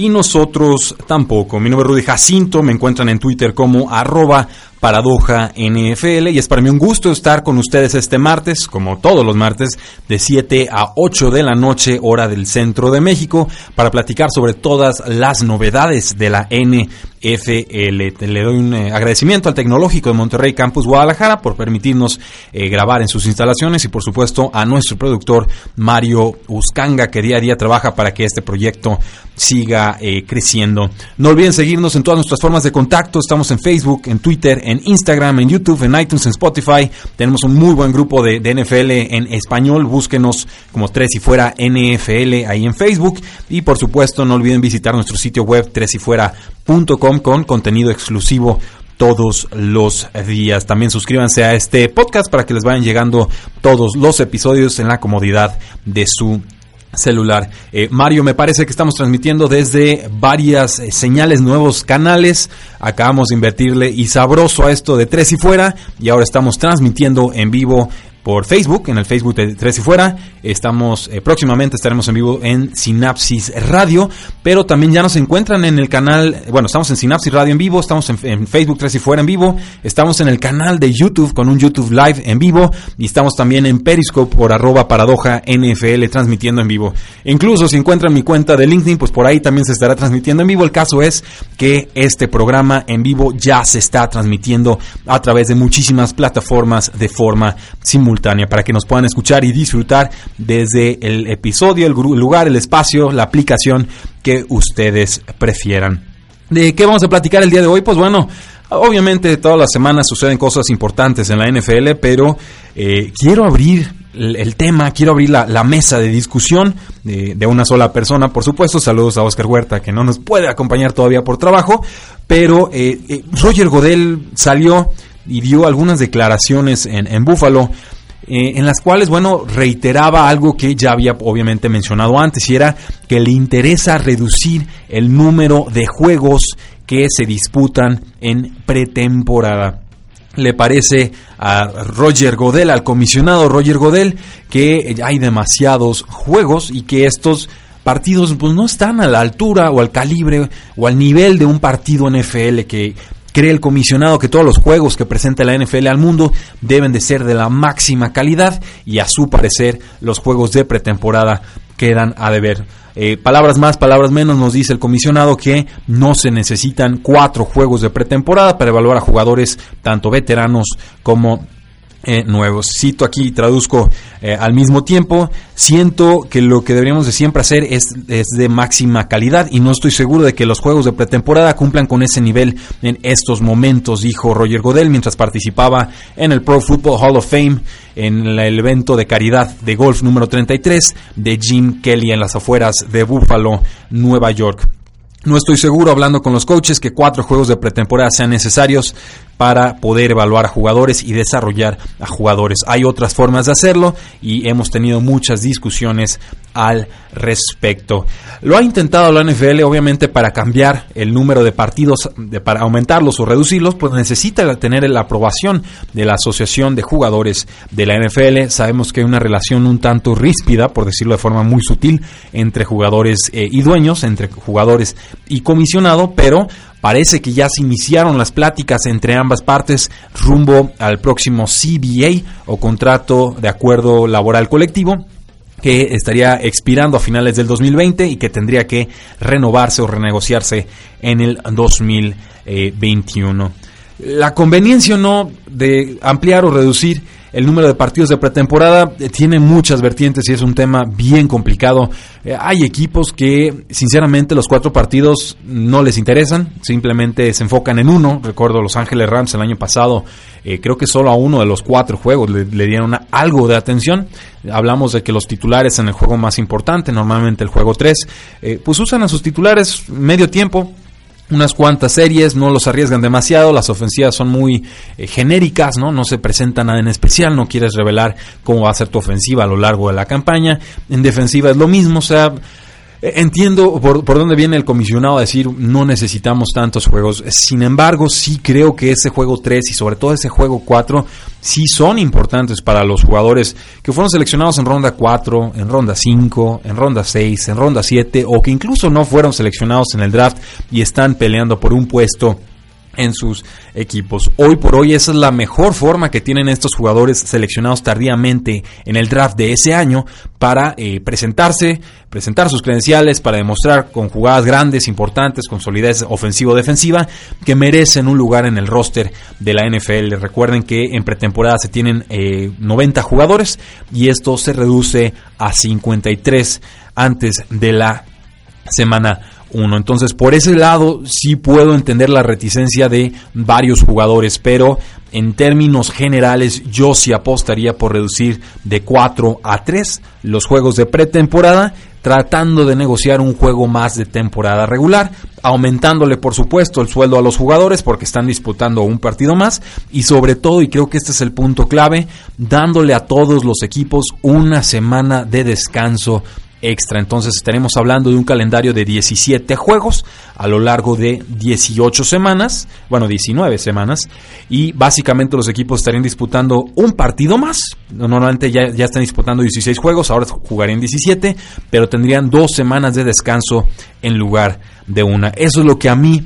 y nosotros tampoco. Mi nombre es Rudy Jacinto, me encuentran en Twitter como arroba paradoja NFL y es para mí un gusto estar con ustedes este martes, como todos los martes, de 7 a 8 de la noche, hora del centro de México, para platicar sobre todas las novedades de la NFL. Le doy un eh, agradecimiento al Tecnológico de Monterrey Campus Guadalajara por permitirnos eh, grabar en sus instalaciones y por supuesto a nuestro productor Mario Uscanga que día a día trabaja para que este proyecto siga eh, creciendo. No olviden seguirnos en todas nuestras formas de contacto. Estamos en Facebook, en Twitter, en Instagram, en YouTube, en iTunes, en Spotify. Tenemos un muy buen grupo de, NFL en español. Búsquenos como Tres y Fuera NFL ahí en Facebook. Y por supuesto, no olviden visitar nuestro sitio web tresyfuera.com con contenido exclusivo todos los días. También suscríbanse a este podcast para que les vayan llegando todos los episodios en la comodidad de su celular. Eh, Mario, me parece que estamos transmitiendo desde varias eh, señales, nuevos canales. Acabamos de invertirle y sabroso a esto de tres y fuera y ahora estamos transmitiendo en vivo por Facebook, en el Facebook de Tres y Fuera. Estamos, eh, próximamente estaremos en vivo en Sinapsis Radio, pero también ya nos encuentran en el canal, bueno, estamos en Sinapsis Radio en vivo, estamos en, Facebook Tres y Fuera en vivo, estamos en el canal de YouTube con un YouTube Live en vivo y estamos también en Periscope por arroba paradoja NFL transmitiendo en vivo. Incluso si encuentran mi cuenta de LinkedIn, pues por ahí también se estará transmitiendo en vivo. El caso es que este programa en vivo ya se está transmitiendo a través de muchísimas plataformas de forma simultánea para que nos puedan escuchar y disfrutar desde el episodio, el lugar, el espacio, la aplicación que ustedes prefieran. ¿De qué vamos a platicar el día de hoy? Pues bueno, obviamente todas las semanas suceden cosas importantes en la NFL, pero eh, quiero abrir el, tema, quiero abrir la, mesa de discusión de, una sola persona, por supuesto. Saludos a Oscar Huerta, que no nos puede acompañar todavía por trabajo, pero eh, eh, Roger Godel salió y dio algunas declaraciones en, en Búfalo eh, en las cuales, bueno, reiteraba algo que ya había obviamente mencionado antes, y era que le interesa reducir el número de juegos que se disputan en pretemporada. Le parece a Roger Godel, al comisionado Roger Godel, que hay demasiados juegos y que estos partidos pues, no están a la altura o al calibre o al nivel de un partido NFL que Cree el comisionado que todos los juegos que presenta la NFL al mundo deben de ser de la máxima calidad y a su parecer los juegos de pretemporada quedan a deber. Eh, palabras más, palabras menos, nos dice el comisionado que no se necesitan cuatro juegos de pretemporada para evaluar a jugadores tanto veteranos como eh, nuevos. Cito aquí y traduzco eh, al mismo tiempo. Siento que lo que deberíamos de siempre hacer es, es, de máxima calidad y no estoy seguro de que los juegos de pretemporada cumplan con ese nivel en estos momentos, dijo Roger Godel mientras participaba en el Pro Football Hall of Fame en el evento de caridad de golf número 33 de Jim Kelly en las afueras de Buffalo, Nueva York. No estoy seguro, hablando con los coaches, que cuatro juegos de pretemporada sean necesarios para poder evaluar a jugadores y desarrollar a jugadores. Hay otras formas de hacerlo y hemos tenido muchas discusiones al respecto. Lo ha intentado la NFL, obviamente, para cambiar el número de partidos, para aumentarlos o reducirlos, pues necesita tener la aprobación de la Asociación de Jugadores de la NFL. Sabemos que hay una relación un tanto ríspida, por decirlo de forma muy sutil, entre jugadores eh, y dueños, entre jugadores y comisionado, pero Parece que ya se iniciaron las pláticas entre ambas partes rumbo al próximo CBA o contrato de acuerdo laboral colectivo que estaría expirando a finales del 2020 y que tendría que renovarse o renegociarse en el 2021. La conveniencia o no de ampliar o reducir el número de partidos de pretemporada eh, tiene muchas vertientes y es un tema bien complicado. Eh, hay equipos que, sinceramente, los cuatro partidos no les interesan, simplemente se enfocan en uno. Recuerdo Los Ángeles Rams el año pasado, eh, creo que solo a uno de los cuatro juegos le, dieron algo de atención. Hablamos de que los titulares en el juego más importante, normalmente el juego 3, pues usan a sus titulares medio tiempo unas cuantas series, no los arriesgan demasiado, las ofensivas son muy eh, genéricas, ¿no? No se presenta nada en especial, no quieres revelar cómo va a ser tu ofensiva a lo largo de la campaña. En defensiva es lo mismo, o sea, Entiendo por, por, dónde viene el comisionado a decir no necesitamos tantos juegos. Sin embargo, sí creo que ese juego 3 y sobre todo ese juego 4 sí son importantes para los jugadores que fueron seleccionados en ronda 4, en ronda 5, en ronda 6, en ronda 7 o que incluso no fueron seleccionados en el draft y están peleando por un puesto en sus equipos. Hoy por hoy esa es la mejor forma que tienen estos jugadores seleccionados tardíamente en el draft de ese año para eh, presentarse, presentar sus credenciales, para demostrar con jugadas grandes, importantes, con solidez ofensivo-defensiva, que merecen un lugar en el roster de la NFL. Recuerden que en pretemporada se tienen 90 eh, jugadores y esto se reduce a 53 antes de la semana uno. Entonces, por ese lado, sí puedo entender la reticencia de varios jugadores, pero en términos generales, yo sí apostaría por reducir de 4 a 3 los juegos de pretemporada, tratando de negociar un juego más de temporada regular, aumentándole, por supuesto, el sueldo a los jugadores porque están disputando un partido más, y sobre todo, y creo que este es el punto clave, dándole a todos los equipos una semana de descanso extra. Entonces estaremos hablando de un calendario de 17 juegos a lo largo de 18 semanas, bueno, 19 semanas, y básicamente los equipos estarían disputando un partido más. Normalmente ya, ya están disputando 16 juegos, ahora jugarían 17, pero tendrían dos semanas de descanso en lugar de una. Eso es lo que a mí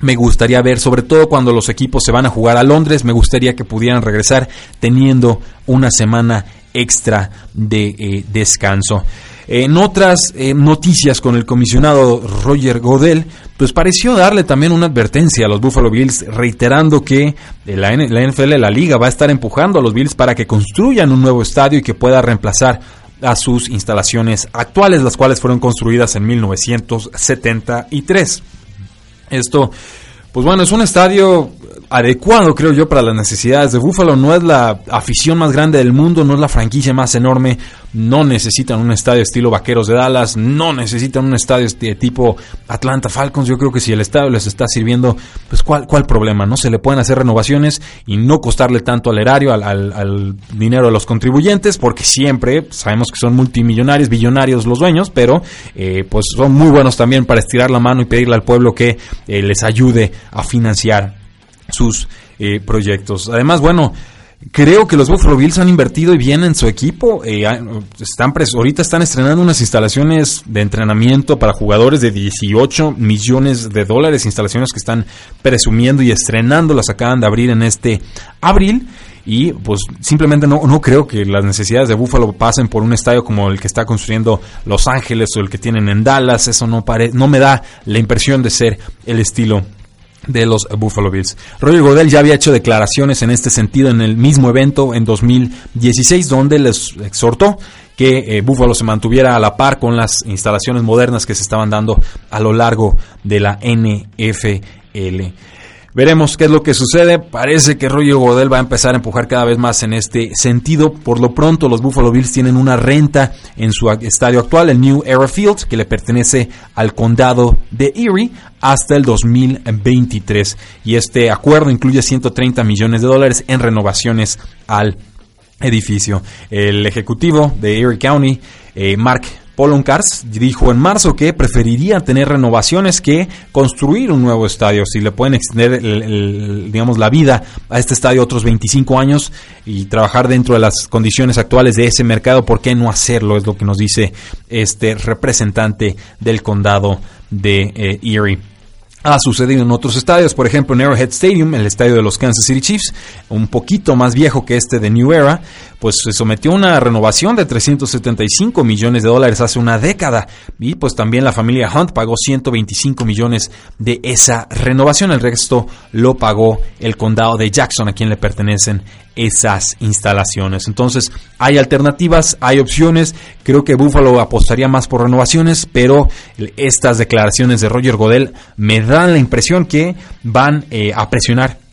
me gustaría ver, sobre todo cuando los equipos se van a jugar a Londres, me gustaría que pudieran regresar teniendo una semana extra de eh, descanso. En otras eh, noticias con el comisionado Roger Godel, pues pareció darle también una advertencia a los Buffalo Bills, reiterando que la, la NFL, la liga, va a estar empujando a los Bills para que construyan un nuevo estadio y que pueda reemplazar a sus instalaciones actuales, las cuales fueron construidas en 1973. Esto, pues bueno, es un estadio adecuado, creo yo, para las necesidades de Buffalo. No es la afición más grande del mundo, no es la franquicia más enorme. No necesitan un estadio estilo Vaqueros de Dallas, no necesitan un estadio de tipo Atlanta Falcons. Yo creo que si el estadio les está sirviendo, pues ¿cuál, cuál problema? No se le pueden hacer renovaciones y no costarle tanto al erario, al, al, dinero de los contribuyentes, porque siempre sabemos que son multimillonarios, billonarios los dueños, pero eh, pues son muy buenos también para estirar la mano y pedirle al pueblo que eh, les ayude a financiar sus eh, proyectos. Además, bueno, creo que los Buffalo Bills han invertido bien en su equipo. Eh, están ahorita están estrenando unas instalaciones de entrenamiento para jugadores de 18 millones de dólares, instalaciones que están presumiendo y estrenando, las acaban de abrir en este abril. Y pues simplemente no, no creo que las necesidades de Buffalo pasen por un estadio como el que está construyendo Los Ángeles o el que tienen en Dallas. Eso no, pare, no me da la impresión de ser el estilo de los Buffalo Bills. Roger Godel ya había hecho declaraciones en este sentido en el mismo evento en 2016 donde les exhortó que eh, Buffalo se mantuviera a la par con las instalaciones modernas que se estaban dando a lo largo de la NFL. Veremos qué es lo que sucede. Parece que Roger Godel va a empezar a empujar cada vez más en este sentido. Por lo pronto, los Buffalo Bills tienen una renta en su estadio actual, el New Era Field, que le pertenece al condado de Erie hasta el 2023. Y este acuerdo incluye 130 millones de dólares en renovaciones al edificio. El ejecutivo de Erie County, eh, Mark Polon Cars dijo en marzo que preferiría tener renovaciones que construir un nuevo estadio. Si le pueden extender, digamos, la vida a este estadio otros 25 años y trabajar dentro de las condiciones actuales de ese mercado, ¿por qué no hacerlo? Es lo que nos dice este representante del condado de eh, Erie. Ha sucedido en otros estadios, por ejemplo en Arrowhead Stadium, el estadio de los Kansas City Chiefs, un poquito más viejo que este de New Era, pues se sometió a una renovación de 375 millones de dólares hace una década. Y pues también la familia Hunt pagó 125 millones de esa renovación, el resto lo pagó el condado de Jackson a quien le pertenecen esas instalaciones. Entonces, hay alternativas, hay opciones. Creo que Buffalo apostaría más por renovaciones, pero estas declaraciones de Roger Godel me dan la impresión que van eh, a presionar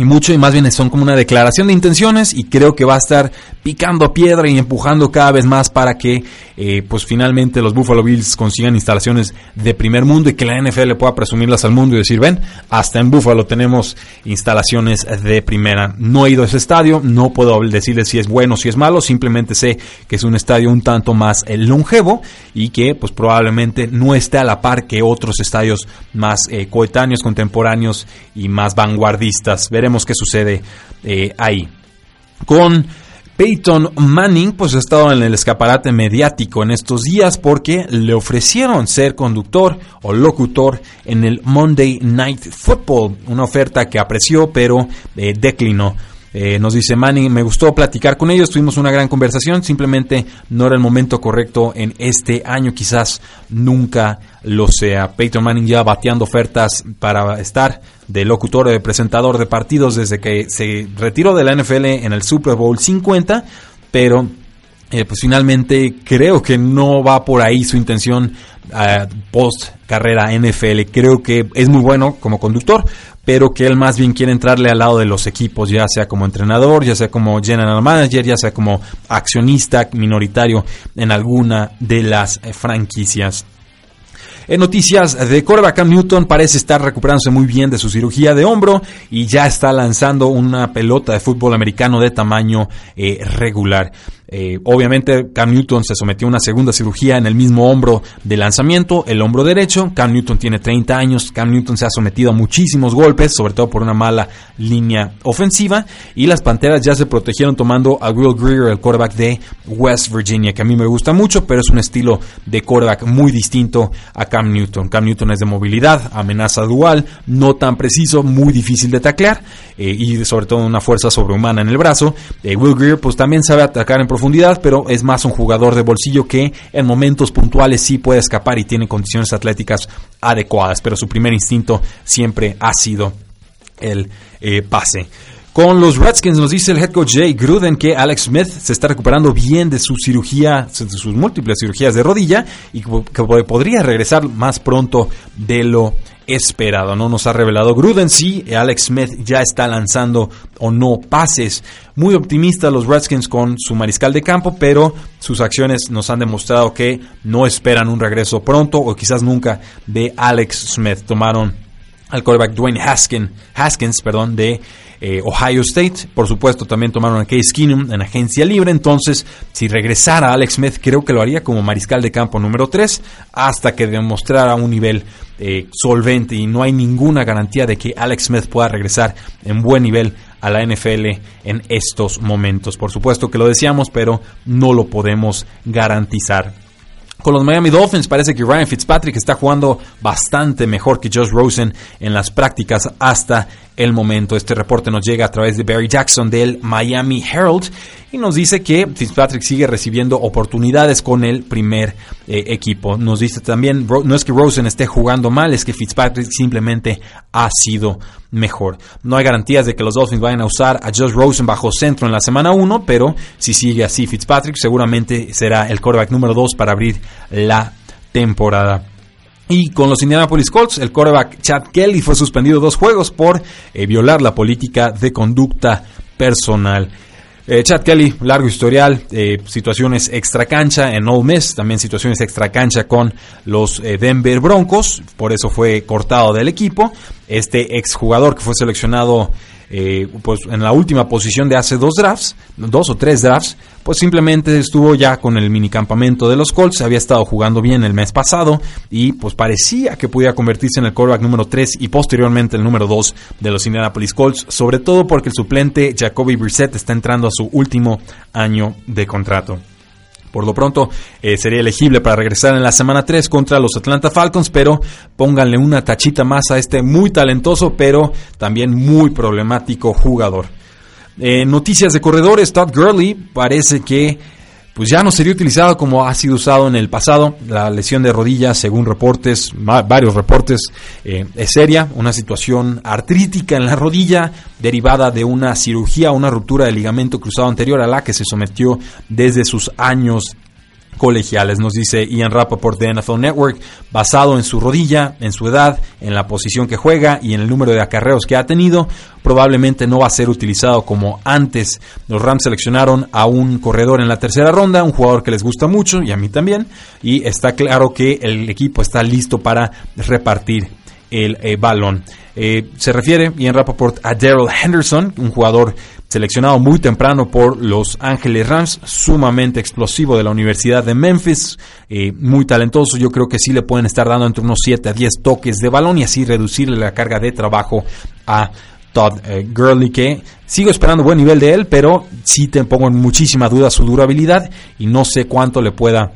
y mucho y más bien son como una declaración de intenciones y creo que va a estar picando piedra y empujando cada vez más para que eh, pues finalmente los Buffalo Bills consigan instalaciones de primer mundo y que la NFL pueda presumirlas al mundo y decir ven hasta en Buffalo tenemos instalaciones de primera no he ido a ese estadio no puedo decirles si es bueno o si es malo simplemente sé que es un estadio un tanto más eh, longevo y que pues probablemente no esté a la par que otros estadios más eh, coetáneos contemporáneos y más vanguardistas. Veremos qué sucede eh, ahí. Con Peyton Manning, pues ha estado en el escaparate mediático en estos días porque le ofrecieron ser conductor o locutor en el Monday Night Football, una oferta que apreció pero eh, declinó. Eh, nos dice Manning, me gustó platicar con ellos, tuvimos una gran conversación, simplemente no era el momento correcto en este año, quizás nunca lo sea. Peyton Manning ya bateando ofertas para estar de locutor o de presentador de partidos desde que se retiró de la NFL en el Super Bowl 50, pero eh, pues finalmente creo que no va por ahí su intención eh, post carrera NFL. Creo que es muy bueno como conductor, pero que él más bien quiere entrarle al lado de los equipos, ya sea como entrenador, ya sea como general manager, ya sea como accionista minoritario en alguna de las eh, franquicias. En noticias de coreback, Newton parece estar recuperándose muy bien de su cirugía de hombro y ya está lanzando una pelota de fútbol americano de tamaño eh, regular. Eh, obviamente Cam Newton se sometió a una segunda cirugía en el mismo hombro de lanzamiento, el hombro derecho. Cam Newton tiene 30 años, Cam Newton se ha sometido a muchísimos golpes, sobre todo por una mala línea ofensiva. Y las Panteras ya se protegieron tomando a Will Greer, el quarterback de West Virginia, que a mí me gusta mucho, pero es un estilo de quarterback muy distinto a Cam Newton. Cam Newton es de movilidad, amenaza dual, no tan preciso, muy difícil de taclear eh, y sobre todo una fuerza sobrehumana en el brazo. Eh, Will Greer pues también sabe atacar en profundidad pero es más un jugador de bolsillo que en momentos puntuales sí puede escapar y tiene condiciones atléticas adecuadas, pero su primer instinto siempre ha sido el eh, pase. Con los Redskins nos dice el head coach Jay Gruden que Alex Smith se está recuperando bien de su cirugía, de sus múltiples cirugías de rodilla y que podría regresar más pronto de lo esperado. No nos ha revelado Gruden si Alex Smith ya está lanzando o no pases. Muy optimista los Redskins con su mariscal de campo, pero sus acciones nos han demostrado que no esperan un regreso pronto o quizás nunca de Alex Smith. Tomaron al quarterback Dwayne Haskins, Haskins perdón, de eh, Ohio State. Por supuesto, también tomaron a Case Keenum en agencia libre. Entonces, si regresara Alex Smith, creo que lo haría como mariscal de campo número 3 hasta que demostrara un nivel eh, solvente. Y no hay ninguna garantía de que Alex Smith pueda regresar en buen nivel a la NFL en estos momentos. Por supuesto que lo decíamos, pero no lo podemos garantizar. Con los Miami Dolphins parece que Ryan Fitzpatrick está jugando bastante mejor que Josh Rosen en las prácticas hasta el momento. Este reporte nos llega a través de Barry Jackson del Miami Herald y nos dice que Fitzpatrick sigue recibiendo oportunidades con el primer eh, equipo. Nos dice también, no es que Rosen esté jugando mal, es que Fitzpatrick simplemente ha sido mejor. No hay garantías de que los Dolphins vayan a usar a Josh Rosen bajo centro en la semana 1, pero si sigue así Fitzpatrick, seguramente será el quarterback número 2 para abrir la temporada. Y con los Indianapolis Colts, el quarterback Chad Kelly fue suspendido dos juegos por eh, violar la política de conducta personal. Eh, Chad Kelly, largo historial, eh, situaciones extra cancha en Ole Miss, también situaciones extra cancha con los eh, Denver Broncos, por eso fue cortado del equipo. Este exjugador que fue seleccionado eh, pues en la última posición de hace dos drafts, dos o tres drafts, pues simplemente estuvo ya con el minicampamento de los Colts, había estado jugando bien el mes pasado y pues parecía que podía convertirse en el quarterback número 3 y posteriormente el número 2 de los Indianapolis Colts, sobre todo porque el suplente Jacoby Brissett está entrando a su último año de contrato. Por lo pronto eh, sería elegible para regresar en la semana 3 contra los Atlanta Falcons, pero pónganle una tachita más a este muy talentoso, pero también muy problemático jugador. Eh, noticias de corredores, Todd Gurley parece que pues ya no sería utilizado como ha sido usado en el pasado. La lesión de rodilla, según reportes, varios reportes, eh, es seria, una situación artrítica en la rodilla derivada de una cirugía, una ruptura del ligamento cruzado anterior a la que se sometió desde sus años colegiales, nos dice Ian Rappaport de NFL Network, basado en su rodilla, en su edad, en la posición que juega y en el número de acarreos que ha tenido, probablemente no va a ser utilizado como antes. Los Rams seleccionaron a un corredor en la tercera ronda, un jugador que les gusta mucho y a mí también, y está claro que el equipo está listo para repartir el eh, balón. Eh, se refiere Ian Rappaport a Daryl Henderson, un jugador seleccionado muy temprano por Los Ángeles Rams, sumamente explosivo de la Universidad de Memphis, eh, muy talentoso, yo creo que sí le pueden estar dando entre unos 7 a 10 toques de balón y así reducirle la carga de trabajo a Todd eh, Gurley, que sigo esperando buen nivel de él, pero sí te pongo en muchísima duda su durabilidad y no sé cuánto le pueda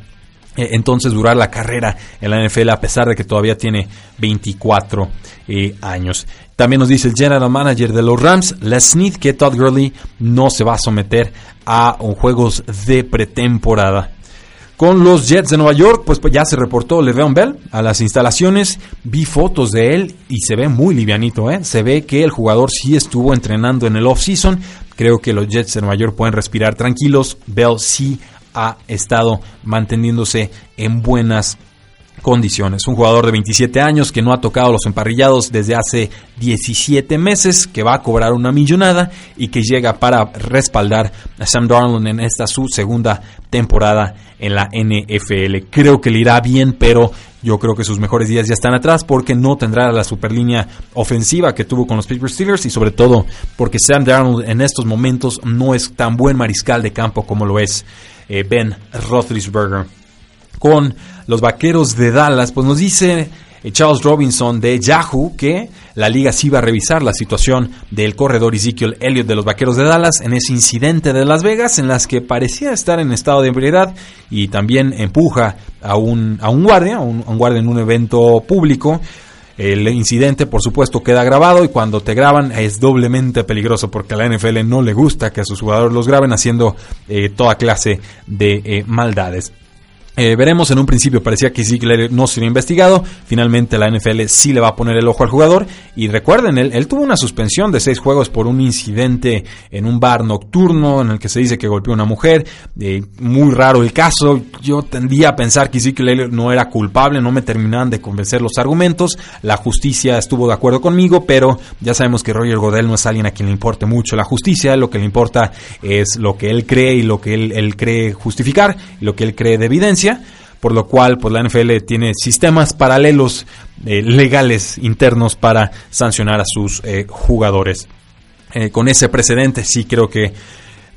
entonces durar la carrera en la NFL a pesar de que todavía tiene 24 años. También nos dice el general manager de los Rams, Les Smith, que Todd Gurley no se va a someter a juegos de pretemporada. Con los Jets de Nueva York, pues, pues ya se reportó Le'Veon Bell a las instalaciones. Vi fotos de él y se ve muy livianito, ¿eh? Se ve que el jugador sí estuvo entrenando en el off-season. Creo que los Jets de Nueva York pueden respirar tranquilos. Bell sí ha estado manteniéndose en buenas condiciones. Un jugador de 27 años que no ha tocado los emparrillados desde hace 17 meses, que va a cobrar una millonada y que llega para respaldar a Sam Darnold en esta su segunda temporada en la NFL. Creo que le irá bien, pero yo creo que sus mejores días ya están atrás porque no tendrá la superlínea ofensiva que tuvo con los Pittsburgh Steelers y sobre todo porque Sam Darnold en estos momentos no es tan buen mariscal de campo como lo es eh, Ben Roethlisberger. Con los vaqueros de Dallas, pues nos dice eh, Charles Robinson de Yahoo que la liga sí va a revisar la situación del corredor Ezekiel Elliott de los Vaqueros de Dallas en ese incidente de Las Vegas en las que parecía estar en estado de ebriedad y también empuja a un, a un guardia, a un, guardia en un evento público. El incidente, por supuesto, queda grabado y cuando te graban es doblemente peligroso porque a la NFL no le gusta que a sus jugadores los graben haciendo eh, toda clase de eh, maldades. Eh, veremos, en un principio parecía que Ziegler no sería investigado, finalmente la NFL sí le va a poner el ojo al jugador y recuerden, él, él, tuvo una suspensión de seis juegos por un incidente en un bar nocturno en el que se dice que golpeó a una mujer, eh, muy raro el caso, yo tendía a pensar que Ziegler no era culpable, no me terminaban de convencer los argumentos, la justicia estuvo de acuerdo conmigo, pero ya sabemos que Roger Godel no es alguien a quien le importe mucho la justicia, lo que le importa es lo que él cree y lo que él, cree justificar lo que él cree de evidencia por lo cual pues la NFL tiene sistemas paralelos eh, legales internos para sancionar a sus eh, jugadores. Eh, con ese precedente sí creo que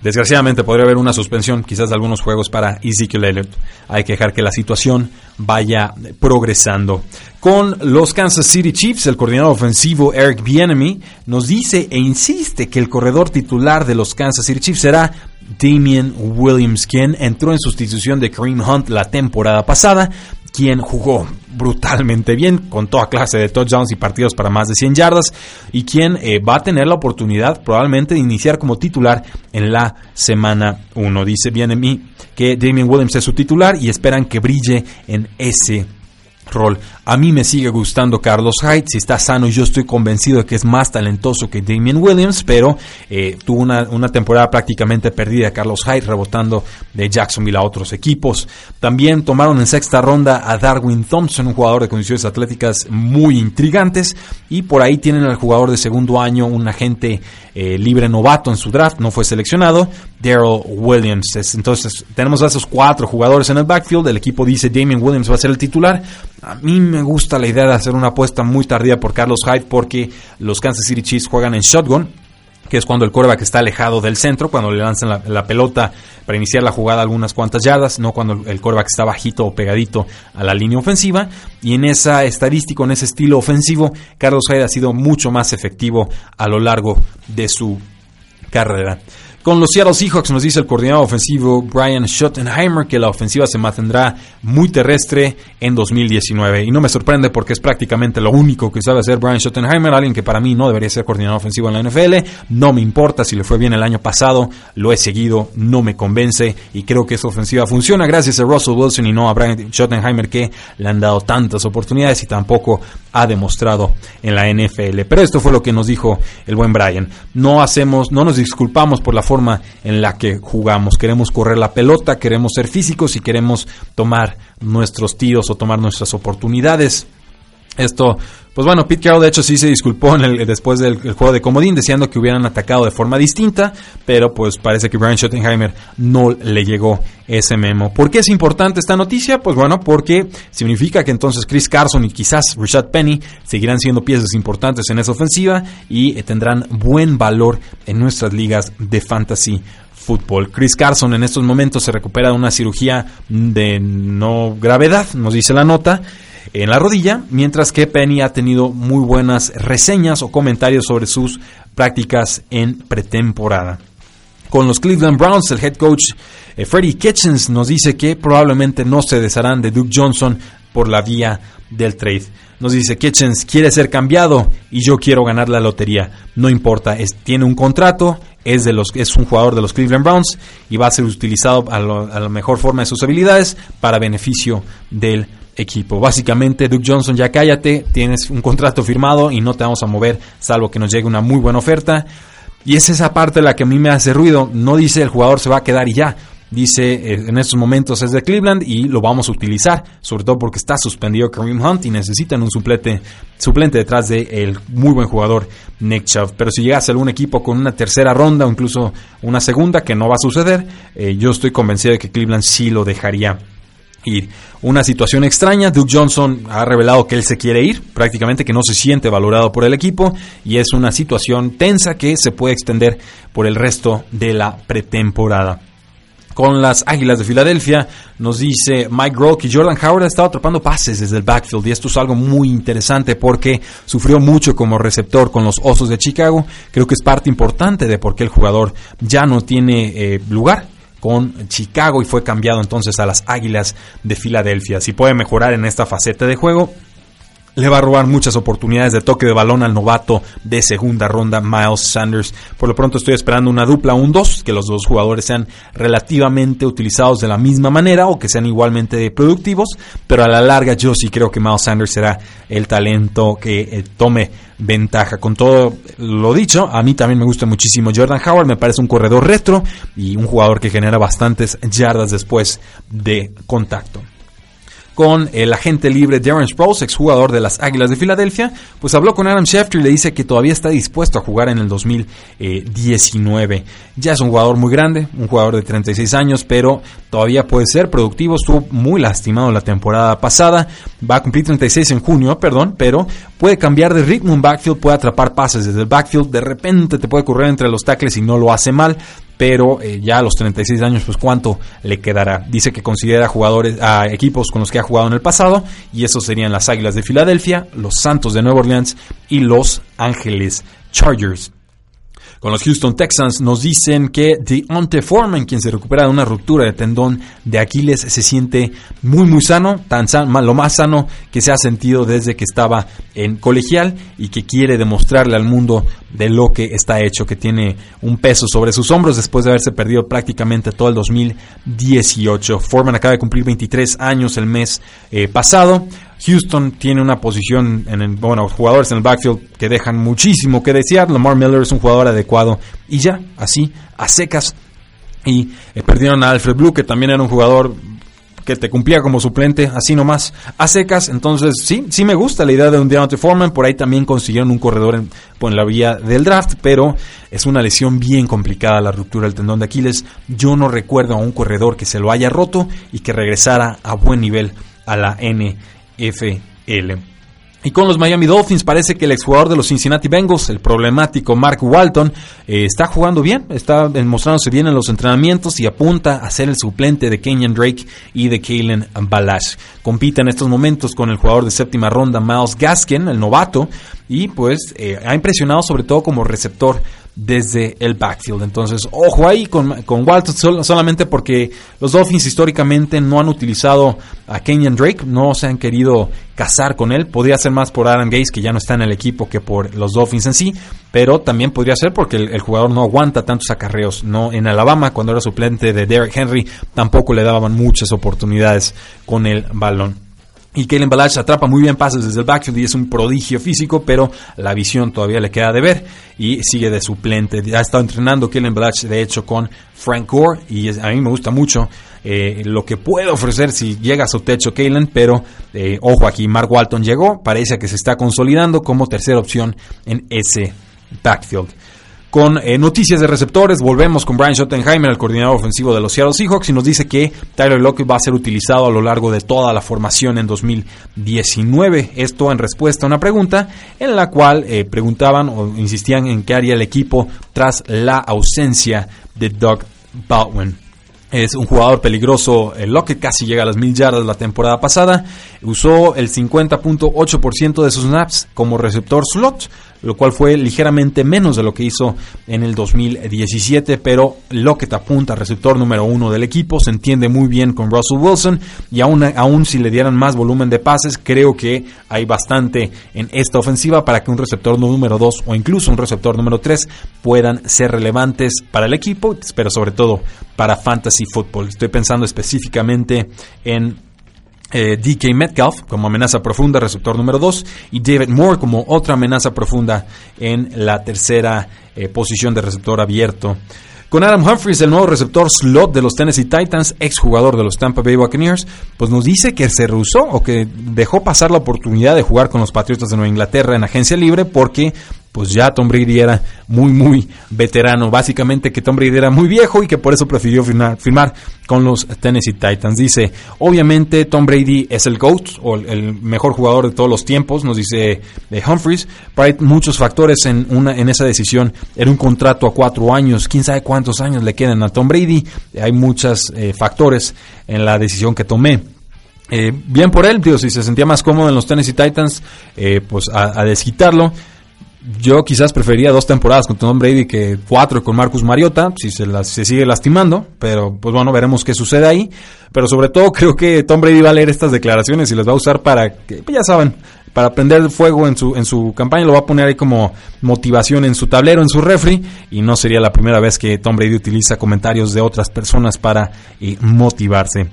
desgraciadamente podría haber una suspensión quizás de algunos juegos para Ezekiel Elliott. Hay que dejar que la situación vaya progresando. Con los Kansas City Chiefs, el coordinador ofensivo Eric Bieniemy nos dice e insiste que el corredor titular de los Kansas City Chiefs será Damien Williams, quien entró en sustitución de Kareem Hunt la temporada pasada, quien jugó brutalmente bien con toda clase de touchdowns y partidos para más de 100 yardas y quien eh, va a tener la oportunidad probablemente de iniciar como titular en la semana 1. Dice bien en mí que Damien Williams es su titular y esperan que brille en ese rol. A mí me sigue gustando Carlos Hyde, si está sano yo estoy convencido de que es más talentoso que Damien Williams, pero eh, tuvo una, temporada prácticamente perdida Carlos Hyde rebotando de Jacksonville a otros equipos. También tomaron en sexta ronda a Darwin Thompson, un jugador de condiciones atléticas muy intrigantes, y por ahí tienen al jugador de segundo año, un agente eh, libre novato en su draft, no fue seleccionado, Daryl Williams. Entonces tenemos a esos cuatro jugadores en el backfield, el equipo dice Damien Williams va a ser el titular, a mí me gusta la idea de hacer una apuesta muy tardía por Carlos Hyde porque los Kansas City Chiefs juegan en shotgun, que es cuando el quarterback está alejado del centro, cuando le lanzan la, pelota para iniciar la jugada algunas cuantas yardas, no cuando el quarterback está bajito o pegadito a la línea ofensiva. Y en esa estadística, en ese estilo ofensivo, Carlos Hyde ha sido mucho más efectivo a lo largo de su carrera. Con los Seattle Seahawks nos dice el coordinador ofensivo Brian Schottenheimer que la ofensiva se mantendrá muy terrestre en 2019. Y no me sorprende porque es prácticamente lo único que sabe hacer Brian Schottenheimer, alguien que para mí no debería ser coordinador ofensivo en la NFL. No me importa si le fue bien el año pasado, lo he seguido, no me convence y creo que esa ofensiva funciona gracias a Russell Wilson y no a Brian Schottenheimer que le han dado tantas oportunidades y tampoco ha demostrado en la NFL. Pero esto fue lo que nos dijo el buen Brian. No hacemos, no nos disculpamos por la forma en la que jugamos. Queremos correr la pelota, queremos ser físicos y queremos tomar nuestros tiros o tomar nuestras oportunidades. Esto, pues bueno, Pete Carroll de hecho sí se disculpó en el, después del juego de Comodín, deseando que hubieran atacado de forma distinta, pero pues parece que Brian Schottenheimer no le llegó ese memo. ¿Por qué es importante esta noticia? Pues bueno, porque significa que entonces Chris Carson y quizás Richard Penny seguirán siendo piezas importantes en esa ofensiva y eh, tendrán buen valor en nuestras ligas de fantasy fútbol. Chris Carson en estos momentos se recupera de una cirugía de no gravedad, nos dice la nota en la rodilla, mientras que Penny ha tenido muy buenas reseñas o comentarios sobre sus prácticas en pretemporada. Con los Cleveland Browns, el head coach eh, Freddie Kitchens nos dice que probablemente no se desharán de Duke Johnson por la vía del trade. Nos dice Kitchens quiere ser cambiado y yo quiero ganar la lotería. No importa, tiene un contrato, es, de los, es un jugador de los Cleveland Browns y va a ser utilizado a, a la mejor forma de sus habilidades para beneficio del equipo. Básicamente, Duke Johnson, ya cállate, tienes un contrato firmado y no te vamos a mover salvo que nos llegue una muy buena oferta. Y es esa parte la que a mí me hace ruido. No dice el jugador se va a quedar y ya. Dice eh, en estos momentos es de Cleveland y lo vamos a utilizar, sobre todo porque está suspendido Kareem Hunt y necesitan un suplente, suplente detrás de el muy buen jugador Nick Chubb. Pero si llegase algún equipo con una tercera ronda o incluso una segunda, que no va a suceder, eh, yo estoy convencido de que Cleveland sí lo dejaría ir. Una situación extraña, Duke Johnson ha revelado que él se quiere ir, prácticamente que no se siente valorado por el equipo y es una situación tensa que se puede extender por el resto de la pretemporada con las Águilas de Filadelfia. Nos dice Mike Grohl que Jordan Howard ha estado atrapando pases desde el backfield y esto es algo muy interesante porque sufrió mucho como receptor con los Osos de Chicago. Creo que es parte importante de por qué el jugador ya no tiene eh, lugar con Chicago y fue cambiado entonces a las Águilas de Filadelfia. Si puede mejorar en esta faceta de juego, le va a robar muchas oportunidades de toque de balón al novato de segunda ronda, Miles Sanders. Por lo pronto estoy esperando una dupla, un 2, que los dos jugadores sean relativamente utilizados de la misma manera o que sean igualmente productivos, pero a la larga yo sí creo que Miles Sanders será el talento que eh, tome ventaja. Con todo lo dicho, a mí también me gusta muchísimo Jordan Howard, me parece un corredor retro y un jugador que genera bastantes yardas después de contacto con el agente libre Darren Sproles, exjugador de las Águilas de Filadelfia, pues habló con Adam Schefter y le dice que todavía está dispuesto a jugar en el 2019. Ya es un jugador muy grande, un jugador de 36 años, pero todavía puede ser productivo. Estuvo muy lastimado la temporada pasada, va a cumplir 36 en junio, perdón, pero puede cambiar de ritmo un backfield, puede atrapar pases desde el backfield, de repente te puede correr entre los tackles y no lo hace mal pero eh, ya a los 36 años, pues cuánto le quedará. Dice que considera jugadores a equipos con los que ha jugado en el pasado, y esos serían las Águilas de Filadelfia, los Santos de Nueva Orleans y los Ángeles Chargers. Con los Houston Texans nos dicen que Deontay Foreman, quien se recupera de una ruptura de tendón de Aquiles, se siente muy muy sano, tan sano, lo más sano que se ha sentido desde que estaba en colegial y que quiere demostrarle al mundo de lo que está hecho, que tiene un peso sobre sus hombros después de haberse perdido prácticamente todo el 2018. Foreman acaba de cumplir 23 años el mes eh, pasado. Houston tiene una posición en el, bueno, jugadores en el backfield que dejan muchísimo que desear. Lamar Miller es un jugador adecuado y ya, así, a secas. Y eh, perdieron a Alfred Blue, que también era un jugador que te cumplía como suplente, así nomás, a secas. Entonces, sí, sí me gusta la idea de un Deontay Foreman. Por ahí también consiguieron un corredor en, en la vía del draft, pero es una lesión bien complicada la ruptura del tendón de Aquiles. Yo no recuerdo a un corredor que se lo haya roto y que regresara a buen nivel a la N FL. Y con los Miami Dolphins parece que el exjugador de los Cincinnati Bengals, el problemático Mark Walton, eh, está jugando bien, está mostrándose bien en los entrenamientos y apunta a ser el suplente de Kenyan Drake y de Kalen Balash. Compite en estos momentos con el jugador de séptima ronda Miles Gaskin, el novato, y pues eh, ha impresionado sobre todo como receptor desde el backfield. Entonces, ojo ahí con, con Walton solamente porque los Dolphins históricamente no han utilizado a Kenyan Drake, no se han querido casar con él. Podría ser más por Adam Gaze, que ya no está en el equipo, que por los Dolphins en sí, pero también podría ser porque el, jugador no aguanta tantos acarreos. No, en Alabama, cuando era suplente de Derek Henry, tampoco le daban muchas oportunidades con el balón. Y Kalen Balach atrapa muy bien pases desde el backfield y es un prodigio físico, pero la visión todavía le queda de ver y sigue de suplente. Ha estado entrenando Kalen Balach, de hecho, con Frank Gore y a mí me gusta mucho eh, lo que puede ofrecer si llega a su techo Kalen, pero eh, ojo aquí, Mark Walton llegó, parece que se está consolidando como tercera opción en ese backfield. Con eh, noticias de receptores, volvemos con Brian Schottenheimer, el coordinador ofensivo de los Seattle Seahawks, y nos dice que Tyler Lockett va a ser utilizado a lo largo de toda la formación en 2019. Esto en respuesta a una pregunta en la cual eh, preguntaban o insistían en qué haría el equipo tras la ausencia de Doug Baldwin. Es un jugador peligroso. El Lockett casi llega a las mil yardas la temporada pasada. Usó el 50.8% de sus snaps como receptor slot lo cual fue ligeramente menos de lo que hizo en el 2017, pero lo que te apunta receptor número uno del equipo, se entiende muy bien con Russell Wilson y aún, aún si le dieran más volumen de pases, creo que hay bastante en esta ofensiva para que un receptor número dos o incluso un receptor número tres puedan ser relevantes para el equipo, pero sobre todo para fantasy football. Estoy pensando específicamente en eh, DK Metcalf como amenaza profunda, receptor número 2, y David Moore como otra amenaza profunda en la tercera eh, posición de receptor abierto. Con Adam Humphries, el nuevo receptor slot de los Tennessee Titans, exjugador de los Tampa Bay Buccaneers, pues nos dice que se rehusó o que dejó pasar la oportunidad de jugar con los Patriotas de Nueva Inglaterra en agencia libre porque pues ya Tom Brady era muy, muy veterano. Básicamente que Tom Brady era muy viejo y que por eso prefirió firmar, con los Tennessee Titans. Dice, obviamente Tom Brady es el GOAT o el mejor jugador de todos los tiempos, nos dice eh, Humphries, pero hay muchos factores en, una, en esa decisión. Era un contrato a cuatro años, quién sabe cuántos años le quedan a Tom Brady. Hay muchos eh, factores en la decisión que tomé. Eh, bien por él, tío, si se sentía más cómodo en los Tennessee Titans, pues a desquitarlo yo quizás preferiría dos temporadas con Tom Brady que cuatro con Marcus Mariota, si se, se sigue lastimando, pero pues bueno, veremos qué sucede ahí. Pero sobre todo creo que Tom Brady va a leer estas declaraciones y las va a usar para que, pues ya saben, para prender fuego en su, en su campaña, lo va a poner ahí como motivación en su tablero, en su refri, y no sería la primera vez que Tom Brady utiliza comentarios de otras personas para eh, motivarse.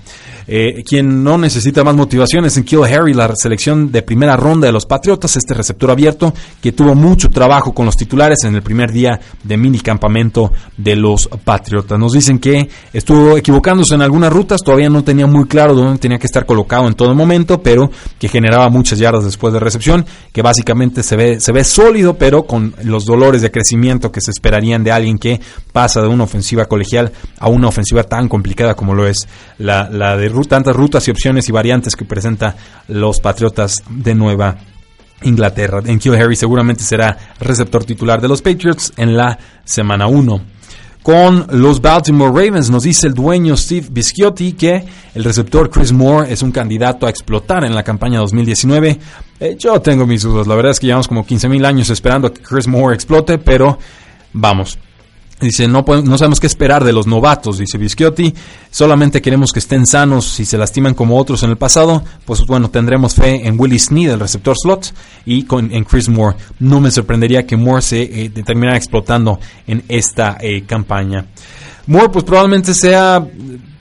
Eh, quien no necesita más motivación es en Kill Harry, la selección de primera ronda de los Patriotas, este receptor abierto que tuvo mucho trabajo con los titulares en el primer día de mini campamento de los Patriotas. Nos dicen que estuvo equivocándose en algunas rutas, todavía no tenía muy claro dónde tenía que estar colocado en todo momento, pero que generaba muchas yardas después de recepción, que básicamente se ve, se ve sólido, pero con los dolores de crecimiento que se esperarían de alguien que pasa de una ofensiva colegial a una ofensiva tan complicada como lo es la, la de tantas rutas y opciones y variantes que presenta los Patriotas de Nueva Inglaterra. En Kill Harry seguramente será receptor titular de los Patriots en la semana 1 con los Baltimore Ravens. Nos dice el dueño Steve Bisciotti que el receptor Chris Moore es un candidato a explotar en la campaña 2019. Eh, yo tengo mis dudas, la verdad es que llevamos como 15 mil años esperando a que Chris Moore explote, pero vamos, Dice, no, no sabemos qué esperar de los novatos, dice Vischiotti. Solamente queremos que estén sanos. Si se lastiman como otros en el pasado, pues bueno, tendremos fe en Willie Sneed, el receptor slot, y con, en Chris Moore. No me sorprendería que Moore se eh, terminara explotando en esta eh, campaña. Moore, pues probablemente sea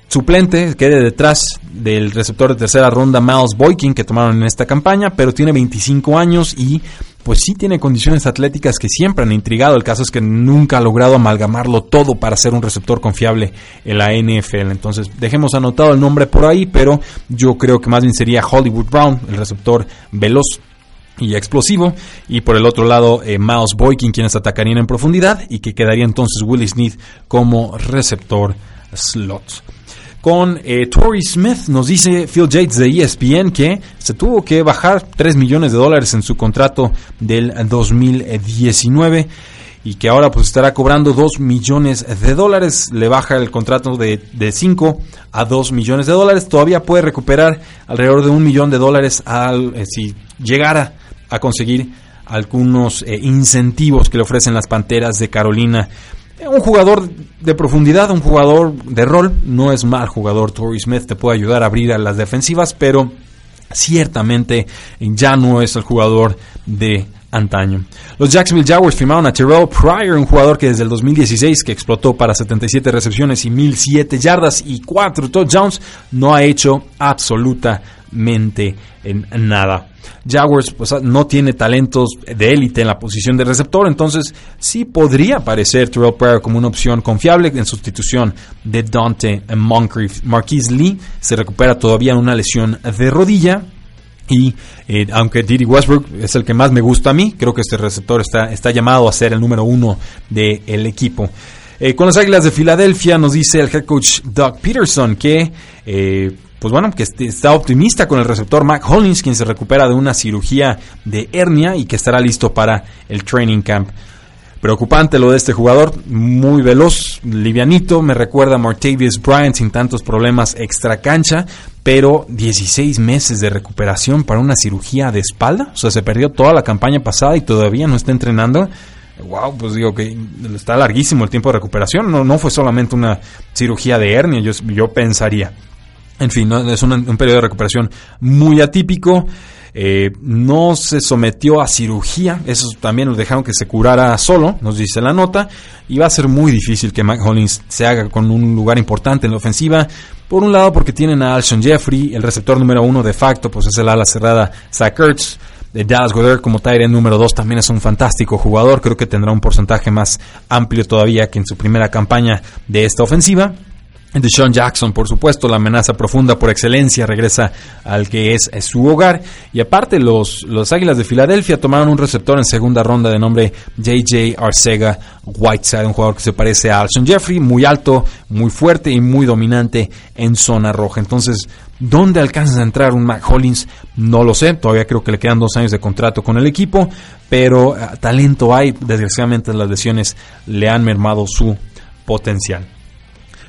suplente, quede detrás del receptor de tercera ronda Miles Boykin que tomaron en esta campaña, pero tiene 25 años y pues sí tiene condiciones atléticas que siempre han intrigado. El caso es que nunca ha logrado amalgamarlo todo para ser un receptor confiable en la NFL. Entonces, dejemos anotado el nombre por ahí, pero yo creo que más bien sería Hollywood Brown, el receptor veloz y explosivo. Y por el otro lado, eh, Miles Boykin, quienes atacarían en profundidad y que quedaría entonces Willie Smith como receptor slot con eh, Tory Smith. Nos dice Phil Yates de ESPN que se tuvo que bajar 3 millones de dólares en su contrato del 2019 y que ahora pues estará cobrando 2 millones de dólares. Le baja el contrato de, de 5 a 2 millones de dólares. Todavía puede recuperar alrededor de un millón de dólares al, eh, si llegara a conseguir algunos eh, incentivos que le ofrecen las Panteras de Carolina. Un jugador de profundidad, un jugador de rol, no es mal jugador. Torrey Smith te puede ayudar a abrir a las defensivas, pero ciertamente ya no es el jugador de antaño. Los Jacksonville Jaguars firmaron a Terrell Pryor, un jugador que desde el 2016, que explotó para 77 recepciones y 1007 yardas y 4 touchdowns, no ha hecho absolutamente nada. Jaguars pues, no tiene talentos de élite en la posición de receptor, entonces sí podría parecer Terrell Pryor como una opción confiable en sustitución de Dante Moncrief. Marquise Lee se recupera todavía en una lesión de rodilla, y eh, aunque Diddy Westbrook es el que más me gusta a mí, creo que este receptor está, está llamado a ser el número uno del equipo. Eh, con las Águilas de Filadelfia nos dice el head coach Doug Peterson que, eh, pues bueno, que está optimista con el receptor Mac Hollins, quien se recupera de una cirugía de hernia y que estará listo para el training camp. Preocupante lo de este jugador, muy veloz, livianito, me recuerda a Martavius Bryant sin tantos problemas extra cancha, pero 16 meses de recuperación para una cirugía de espalda, o sea, se perdió toda la campaña pasada y todavía no está entrenando. Wow, pues digo que está larguísimo el tiempo de recuperación, no, no fue solamente una cirugía de hernia, yo, yo pensaría. En fin, es un, periodo de recuperación muy atípico. Eh, no se sometió a cirugía, eso también lo dejaron que se curara solo, nos dice la nota, y va a ser muy difícil que Mac Hollins se haga con un lugar importante en la ofensiva. Por un lado porque tienen a Alshon Jeffrey, el receptor número uno de facto, pues es el ala cerrada Zach Ertz. De Dallas Goddard como Tyrant número 2 también es un fantástico jugador. Creo que tendrá un porcentaje más amplio todavía que en su primera campaña de esta ofensiva. De Sean Jackson, por supuesto, la amenaza profunda por excelencia regresa al que es, su hogar. Y aparte, los, los Águilas de Filadelfia tomaron un receptor en segunda ronda de nombre JJ Arcega Whiteside, un jugador que se parece a Alson Jeffrey, muy alto, muy fuerte y muy dominante en zona roja. Entonces, ¿dónde alcanza a entrar un Mac Hollins? No lo sé, todavía creo que le quedan dos años de contrato con el equipo, pero eh, talento hay. Desgraciadamente, las lesiones le han mermado su potencial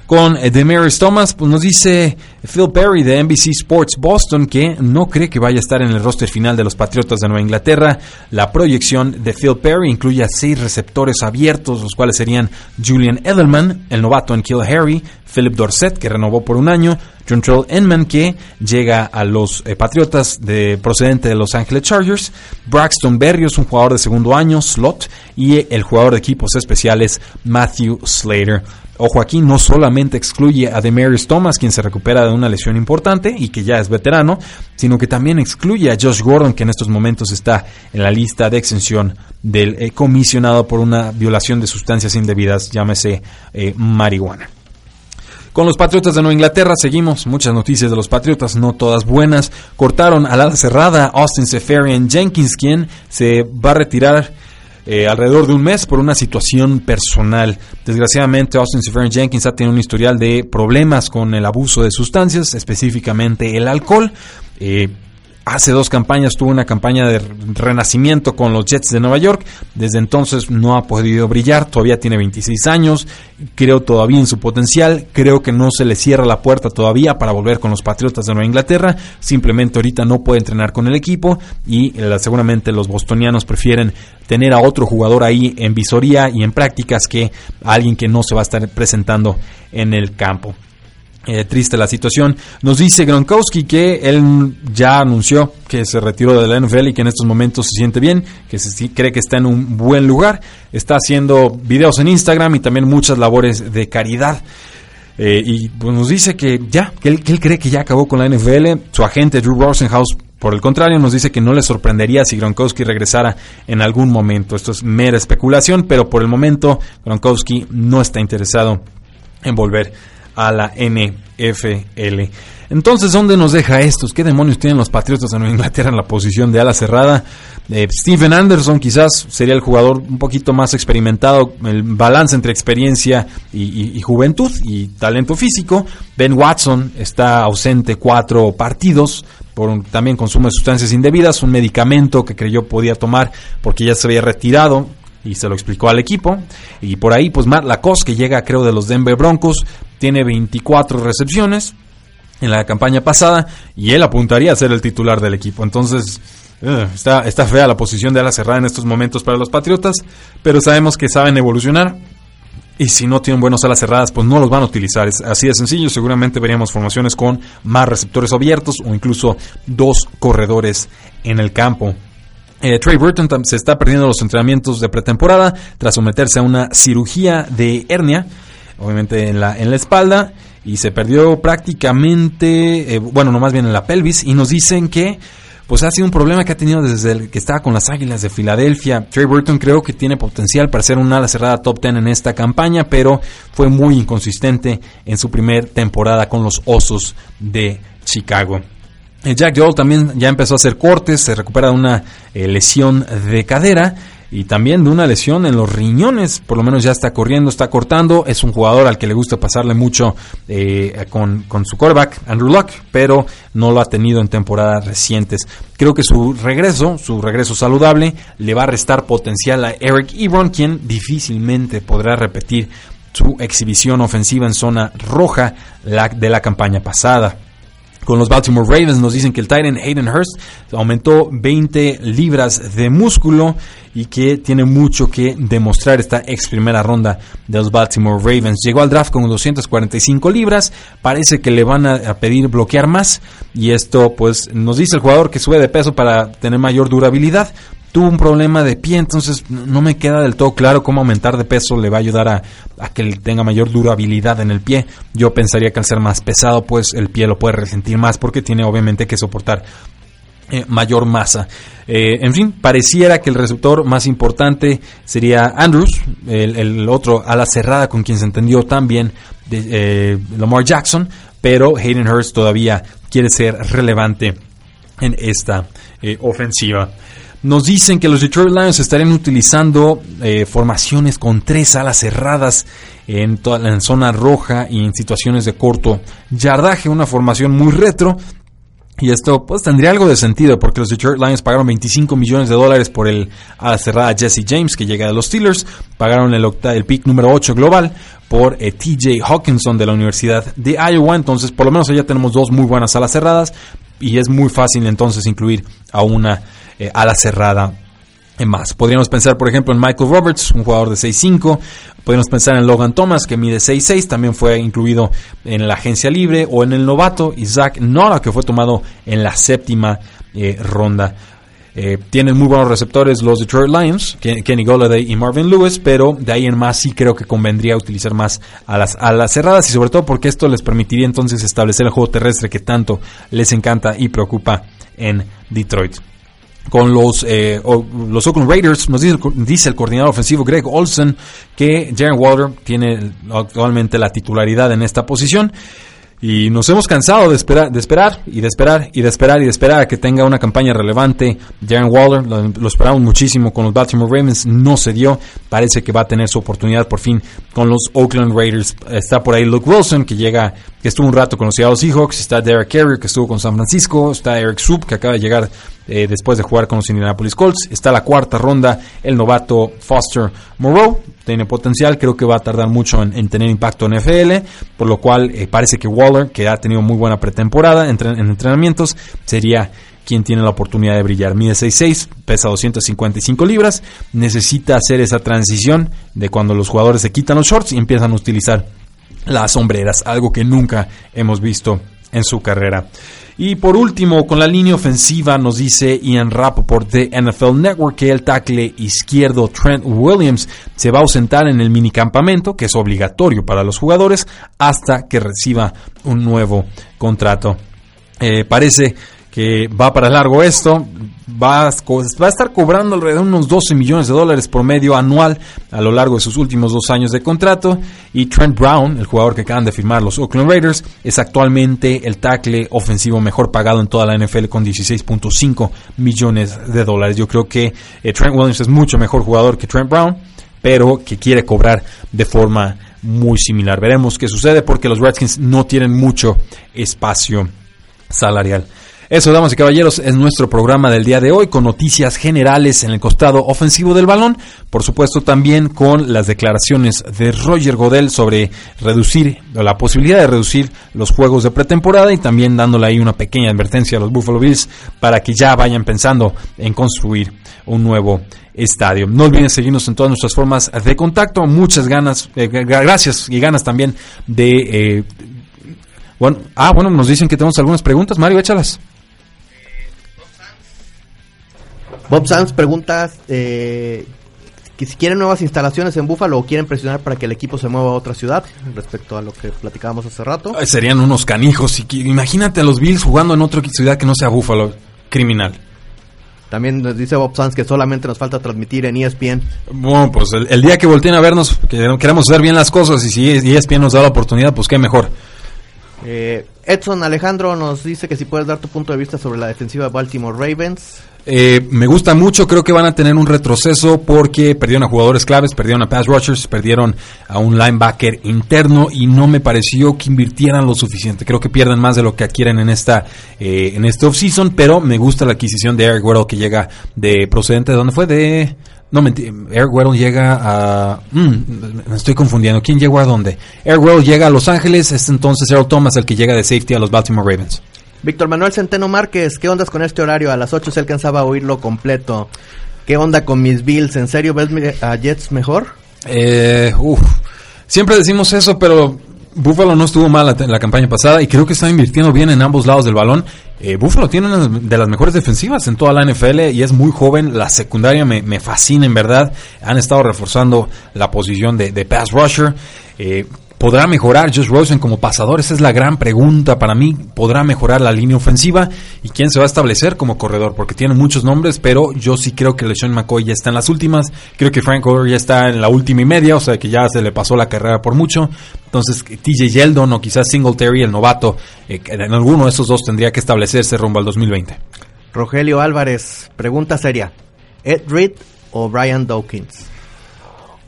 con eh, Demaris Thomas, pues nos dice Phil Perry de NBC Sports Boston que no cree que vaya a estar en el roster final de los Patriotas de Nueva Inglaterra. La proyección de Phil Perry incluye a seis receptores abiertos, los cuales serían Julian Edelman, el novato en Kill Harry, Philip Dorset, que renovó por un año, Jontrell Enman, que llega a los eh, Patriotas de, procedente de Los Angeles Chargers, Braxton Berrios, un jugador de segundo año, slot, y el jugador de equipos especiales Matthew Slater. Ojo aquí, no solamente excluye a Demarius Thomas, quien se recupera de una lesión importante y que ya es veterano, sino que también excluye a Josh Gordon, que en estos momentos está en la lista de exención del eh, comisionado por una violación de sustancias indebidas, llámese eh, marihuana. Con los Patriotas de Nueva Inglaterra seguimos. Muchas noticias de los Patriotas, no todas buenas. Cortaron a la cerrada Austin Seferian Jenkins, quien se va a retirar eh, alrededor de un mes por una situación personal. Desgraciadamente, Austin Seferian Jenkins ha tenido un historial de problemas con el abuso de sustancias, específicamente el alcohol. Eh, Hace dos campañas tuvo una campaña de renacimiento con los Jets de Nueva York. Desde entonces no ha podido brillar. Todavía tiene 26 años. Creo todavía en su potencial. Creo que no se le cierra la puerta todavía para volver con los Patriotas de Nueva Inglaterra. Simplemente ahorita no puede entrenar con el equipo y eh, seguramente los bostonianos prefieren tener a otro jugador ahí en visoría y en prácticas que alguien que no se va a estar presentando en el campo. Eh, triste la situación. Nos dice Gronkowski que él ya anunció que se retiró de la NFL y que en estos momentos se siente bien, que cree que está en un buen lugar. Está haciendo videos en Instagram y también muchas labores de caridad. Eh, y pues nos dice que ya, que él, cree que ya acabó con la NFL. Su agente Drew Rosenhaus, por el contrario, nos dice que no le sorprendería si Gronkowski regresara en algún momento. Esto es mera especulación, pero por el momento Gronkowski no está interesado en volver a la NFL. Entonces, ¿dónde nos deja estos? ¿Qué demonios tienen los Patriotas de Nueva Inglaterra en la posición de ala cerrada? Eh, Steven Anderson quizás sería el jugador un poquito más experimentado, el balance entre experiencia y, juventud y talento físico. Ben Watson está ausente cuatro partidos, por también consumo de sustancias indebidas, un medicamento que creyó podía tomar porque ya se había retirado y se lo explicó al equipo. Y por ahí, pues Matt Lacoste, que llega creo de los Denver Broncos, tiene 24 recepciones en la campaña pasada y él apuntaría a ser el titular del equipo. Entonces, eh, está, está fea la posición de ala cerrada en estos momentos para los Patriotas, pero sabemos que saben evolucionar. Y si no tienen buenos alas cerradas, pues no los van a utilizar. Es así de sencillo. Seguramente veríamos formaciones con más receptores abiertos o incluso dos corredores en el campo. Eh, Trey Burton se está perdiendo los entrenamientos de pretemporada tras someterse a una cirugía de hernia, obviamente en la, en la espalda, y se perdió prácticamente, eh, bueno, no más bien en la pelvis, y nos dicen que pues ha sido un problema que ha tenido desde el que estaba con las Águilas de Filadelfia. Trey Burton creo que tiene potencial para ser una ala cerrada top 10 en esta campaña, pero fue muy inconsistente en su primer temporada con los Osos de Chicago. Eh, Jack Joel también ya empezó a hacer cortes, se recupera de una eh, lesión de cadera y también de una lesión en los riñones, por lo menos ya está corriendo, está cortando, es un jugador al que le gusta pasarle mucho eh, con, su quarterback, Andrew Luck, pero no lo ha tenido en temporadas recientes. Creo que su regreso, su regreso saludable, le va a restar potencial a Eric Ebron, quien difícilmente podrá repetir su exhibición ofensiva en zona roja de la campaña pasada con los Baltimore Ravens. Nos dicen que el Titan Hayden Hurst aumentó 20 libras de músculo y que tiene mucho que demostrar esta ex primera ronda de los Baltimore Ravens. Llegó al draft con 245 libras, parece que le van a, pedir bloquear más y esto pues nos dice el jugador que sube de peso para tener mayor durabilidad, tuvo un problema de pie, entonces no me queda del todo claro cómo aumentar de peso le va a ayudar a, que tenga mayor durabilidad en el pie. Yo pensaría que al ser más pesado, pues el pie lo puede resentir más porque tiene obviamente que soportar eh, mayor masa. Eh, en fin, pareciera que el receptor más importante sería Andrews, el, otro a la cerrada con quien se entendió también de eh, Lamar Jackson, pero Hayden Hurst todavía quiere ser relevante en esta ofensiva. Nos dicen que los Detroit Lions estarían utilizando eh, formaciones con tres alas cerradas en, toda, en zona roja y en situaciones de corto yardaje, una formación muy retro, y esto pues tendría algo de sentido porque los Detroit Lions pagaron 25 millones de dólares por el ala cerrada Jesse James que llega de los Steelers, pagaron el, pick número 8 global por eh, TJ Hawkinson de la Universidad de Iowa, entonces por lo menos allá tenemos dos muy buenas alas cerradas y es muy fácil entonces incluir a una eh, a la cerrada en más. Podríamos pensar, por ejemplo, en Michael Roberts, un jugador de 6'5. Podríamos pensar en Logan Thomas, que mide 6'6, también fue incluido en la agencia libre. O en el novato Isaac Nora, que fue tomado en la séptima eh, ronda. Eh, tienen muy buenos receptores los Detroit Lions, Kenny Golladay y Marvin Lewis, pero de ahí en más sí creo que convendría utilizar más a las, a las cerradas y sobre todo porque esto les permitiría entonces establecer el juego terrestre que tanto les encanta y preocupa en Detroit con los, eh, los Oakland Raiders. Nos dice, dice, el coordinador ofensivo Greg Olsen que Jaren Waller tiene actualmente la titularidad en esta posición. Y nos hemos cansado de esperar, de esperar y de esperar y de esperar y de esperar a que tenga una campaña relevante. Jaren Waller, lo, esperamos muchísimo con los Baltimore Ravens, no se dio. Parece que va a tener su oportunidad por fin con los Oakland Raiders. Está por ahí Luke Wilson, que llega, que estuvo un rato con los Seattle Seahawks. Está Derek Carrier, que estuvo con San Francisco. Está Eric Soup, que acaba de llegar eh, después de jugar con los Indianapolis Colts. Está la cuarta ronda, el novato Foster Moreau. Tiene potencial, creo que va a tardar mucho en, tener impacto en FL, por lo cual eh, parece que Waller, que ha tenido muy buena pretemporada en, en entrenamientos, sería quien tiene la oportunidad de brillar. Mide 6'6, pesa 255 libras, necesita hacer esa transición de cuando los jugadores se quitan los shorts y empiezan a utilizar las sombreras, algo que nunca hemos visto en su carrera. Y por último, con la línea ofensiva nos dice Ian Rappaport de NFL Network que el tackle izquierdo Trent Williams se va a ausentar en el minicampamento, que es obligatorio para los jugadores, hasta que reciba un nuevo contrato. Eh, parece que va para largo esto, va a, va a estar cobrando alrededor de unos 12 millones de dólares por medio anual a lo largo de sus últimos dos años de contrato. Y Trent Brown, el jugador que acaban de firmar los Oakland Raiders, es actualmente el tackle ofensivo mejor pagado en toda la NFL con 16.5 millones de dólares. Yo creo que eh, Trent Williams es mucho mejor jugador que Trent Brown, pero que quiere cobrar de forma muy similar. Veremos qué sucede porque los Redskins no tienen mucho espacio salarial. Eso, damas y caballeros, es nuestro programa del día de hoy con noticias generales en el costado ofensivo del balón. Por supuesto, también con las declaraciones de Roger Godel sobre reducir, la posibilidad de reducir los juegos de pretemporada y también dándole ahí una pequeña advertencia a los Buffalo Bills para que ya vayan pensando en construir un nuevo estadio. No olviden seguirnos en todas nuestras formas de contacto. Muchas ganas, eh, gracias y ganas también de. Eh, bueno, ah, bueno, nos dicen que tenemos algunas preguntas. Mario, échalas. Bob Sanz pregunta eh, que si quieren nuevas instalaciones en Búfalo o quieren presionar para que el equipo se mueva a otra ciudad, respecto a lo que platicábamos hace rato. serían unos canijos. Imagínate a los Bills jugando en otra ciudad que no sea Búfalo. Criminal. También nos dice Bob Sanz que solamente nos falta transmitir en ESPN. Bueno, pues el, día que volteen a vernos, que queremos hacer bien las cosas y si ESPN nos da la oportunidad, pues qué mejor. Eh, Edson Alejandro nos dice que si puedes dar tu punto de vista sobre la defensiva de Baltimore Ravens. Eh, me gusta mucho, creo que van a tener un retroceso porque perdieron a jugadores claves, perdieron a pass rushers, perdieron a un linebacker interno y no me pareció que invirtieran lo suficiente. Creo que pierden más de lo que adquieren en esta eh, en este offseason, pero me gusta la adquisición de Eric Weddle que llega de procedente de dónde fue de no, Eric Weddle llega a... Mm, me estoy confundiendo. ¿Quién llegó a dónde? Eric Weddle llega a Los Ángeles, es entonces Earl Thomas el que llega de safety a los Baltimore Ravens. Víctor Manuel Centeno Márquez, ¿qué ondas con este horario? A las 8 se alcanzaba a oírlo completo. ¿Qué onda con mis Bills? ¿En serio ves a Jets mejor? Eh, uf. Siempre decimos eso, pero Buffalo no estuvo mal en la campaña pasada y creo que está invirtiendo bien en ambos lados del balón. Eh, Buffalo tiene una de las mejores defensivas en toda la NFL y es muy joven. La secundaria me, fascina en verdad. Han estado reforzando la posición de, de pass rusher. Eh, ¿Podrá mejorar Josh Rosen como pasador? Esa es la gran pregunta para mí. ¿Podrá mejorar la línea ofensiva? ¿Y quién se va a establecer como corredor? Porque tiene muchos nombres, pero yo sí creo que LeSean McCoy ya está en las últimas. Creo que Frank Gore ya está en la última y media, o sea que ya se le pasó la carrera por mucho. Entonces, TJ Yeldon o quizás Singletary, el novato, eh, en alguno de esos dos tendría que establecerse rumbo al 2020. Rogelio Álvarez, pregunta seria. ¿Ed Reed o Brian Dawkins?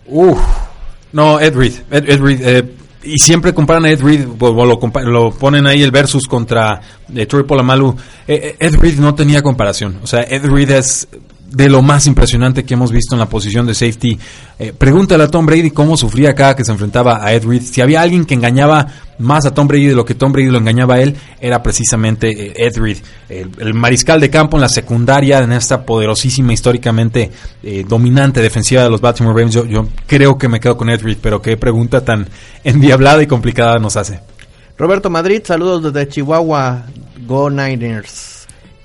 Uf. No, Ed Reed. Ed, Reed eh, y siempre comparan a Ed Reed, lo, ponen ahí el versus contra eh, Troy Polamalu. Eh, Ed Reed no tenía comparación. O sea, Ed Reed es de lo más impresionante que hemos visto en la posición de safety. Eh, pregúntale a Tom Brady cómo sufría cada que se enfrentaba a Ed Reed. Si había alguien que engañaba más a Tom Brady de lo que Tom Brady lo engañaba a él, era precisamente eh, Ed Reed, el, mariscal de campo en la secundaria, en esta poderosísima, históricamente eh, dominante defensiva de los Baltimore Ravens. Yo, yo creo que me quedo con Ed Reed, pero qué pregunta tan endiablada y complicada nos hace. Roberto Madrid, saludos desde Chihuahua, Go Niners.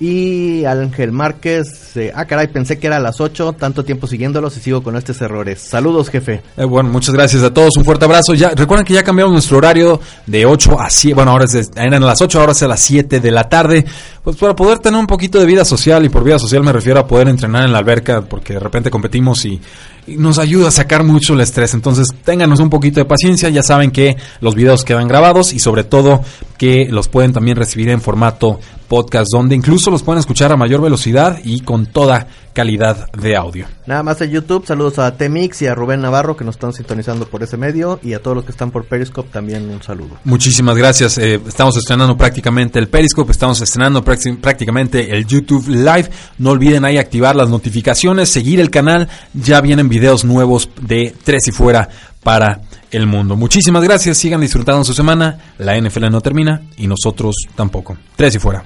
Y Ángel Márquez, eh, ah caray, pensé que era a las 8, tanto tiempo siguiéndolos y sigo con estos errores. Saludos, jefe. Eh, bueno, muchas gracias a todos, un fuerte abrazo. Ya Recuerden que ya cambiamos nuestro horario de 8 a 7, bueno, ahora es eran las 8, ahora es a las 7 de la tarde, pues para poder tener un poquito de vida social, y por vida social me refiero a poder entrenar en la alberca, porque de repente competimos y nos ayuda a sacar mucho el estrés. Entonces, ténganos un poquito de paciencia. Ya saben que los videos quedan grabados y sobre todo que los pueden también recibir en formato podcast, donde incluso los pueden escuchar a mayor velocidad y con toda calidad de audio. Nada más en YouTube, saludos a Temix y a Rubén Navarro que nos están sintonizando por ese medio y a todos los que están por Periscope también un saludo. Muchísimas gracias. Eh, estamos estrenando prácticamente el Periscope, estamos estrenando prácticamente el YouTube Live. No olviden ahí activar las notificaciones, seguir el canal. Ya vienen videos nuevos de Tres y Fuera para el mundo. Muchísimas gracias, sigan disfrutando su semana. La NFL no termina y nosotros tampoco. Tres y Fuera.